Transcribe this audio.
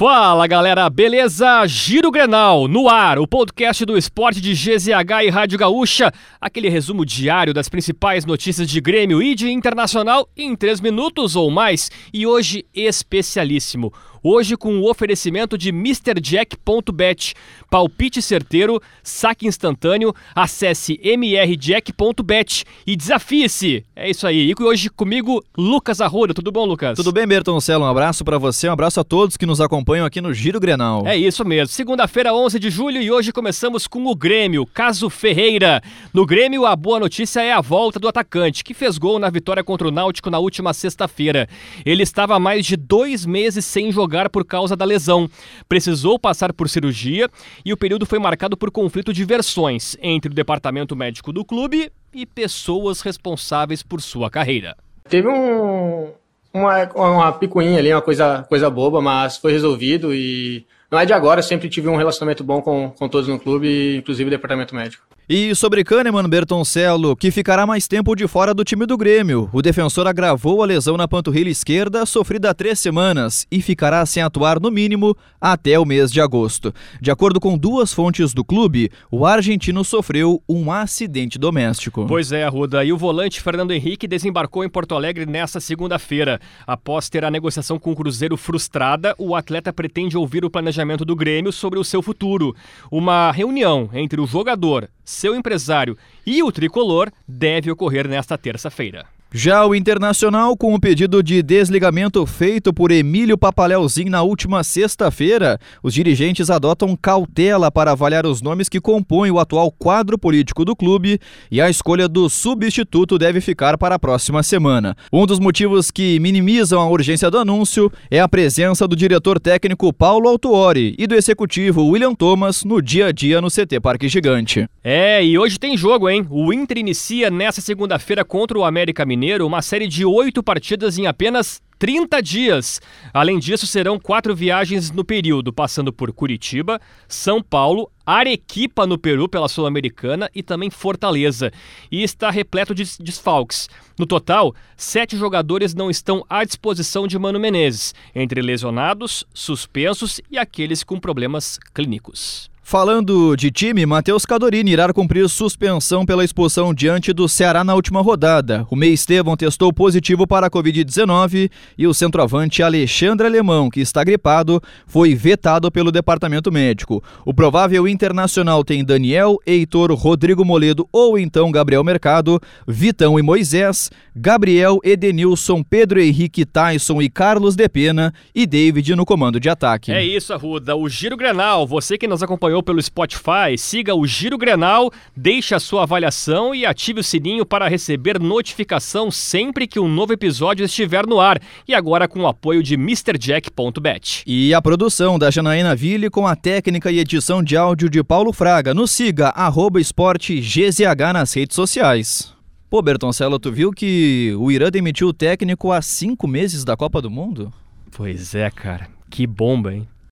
Fala galera, beleza? Giro Grenal, no ar, o podcast do esporte de GZH e Rádio Gaúcha, aquele resumo diário das principais notícias de Grêmio e de Internacional em 3 minutos ou mais, e hoje especialíssimo. Hoje com o oferecimento de MrJack.bet. Palpite certeiro, saque instantâneo, acesse mrjack.bet e desafie-se. É isso aí. E hoje comigo, Lucas Arruda. Tudo bom, Lucas? Tudo bem, Bertoncelo? Um abraço para você, um abraço a todos que nos acompanham aqui no Giro Grenal. É isso mesmo. Segunda-feira, 11 de julho, e hoje começamos com o Grêmio, caso Ferreira. No Grêmio, a boa notícia é a volta do atacante, que fez gol na vitória contra o Náutico na última sexta-feira. Ele estava há mais de dois meses sem jogar jogar por causa da lesão. Precisou passar por cirurgia e o período foi marcado por conflito de versões entre o departamento médico do clube e pessoas responsáveis por sua carreira. Teve um, uma, uma picuinha ali, uma coisa, coisa boba, mas foi resolvido e não é de agora, sempre tive um relacionamento bom com, com todos no clube, inclusive o departamento médico. E sobre Kahneman Bertoncello, que ficará mais tempo de fora do time do Grêmio. O defensor agravou a lesão na panturrilha esquerda, sofrida há três semanas, e ficará sem atuar no mínimo até o mês de agosto. De acordo com duas fontes do clube, o argentino sofreu um acidente doméstico. Pois é, Arruda. E o volante Fernando Henrique desembarcou em Porto Alegre nesta segunda-feira. Após ter a negociação com o Cruzeiro frustrada, o atleta pretende ouvir o planejamento do Grêmio sobre o seu futuro. Uma reunião entre o jogador, seu empresário e o tricolor deve ocorrer nesta terça-feira. Já o Internacional, com o pedido de desligamento feito por Emílio Papaleuzinho na última sexta-feira, os dirigentes adotam cautela para avaliar os nomes que compõem o atual quadro político do clube e a escolha do substituto deve ficar para a próxima semana. Um dos motivos que minimizam a urgência do anúncio é a presença do diretor técnico Paulo Autuori e do executivo William Thomas no dia a dia no CT Parque Gigante. É, e hoje tem jogo, hein? O Inter inicia nesta segunda-feira contra o América Mineiro Mineiro uma série de oito partidas em apenas 30 dias. Além disso, serão quatro viagens no período, passando por Curitiba, São Paulo, Arequipa no Peru pela Sul-Americana e também Fortaleza. E está repleto de desfalques. No total, sete jogadores não estão à disposição de Mano Menezes, entre lesionados, suspensos e aqueles com problemas clínicos. Falando de time, Matheus Cadorini irá cumprir suspensão pela expulsão diante do Ceará na última rodada. O Meia Estevam testou positivo para a Covid-19 e o centroavante Alexandre Alemão, que está gripado, foi vetado pelo departamento médico. O provável internacional tem Daniel, Heitor, Rodrigo Moledo ou então Gabriel Mercado, Vitão e Moisés, Gabriel, Edenilson, Pedro Henrique Tyson e Carlos Depena e David no comando de ataque. É isso, Arruda. O Giro Grenal, você que nos acompanhou acompanhou pelo Spotify, siga o Giro Grenal, deixe a sua avaliação e ative o sininho para receber notificação sempre que um novo episódio estiver no ar. E agora com o apoio de MrJack.bet. E a produção da Janaína Ville com a técnica e edição de áudio de Paulo Fraga. Nos siga, arroba GZH nas redes sociais. Pô, Bertoncello, tu viu que o Irã demitiu o técnico há cinco meses da Copa do Mundo? Pois é, cara. Que bomba, hein?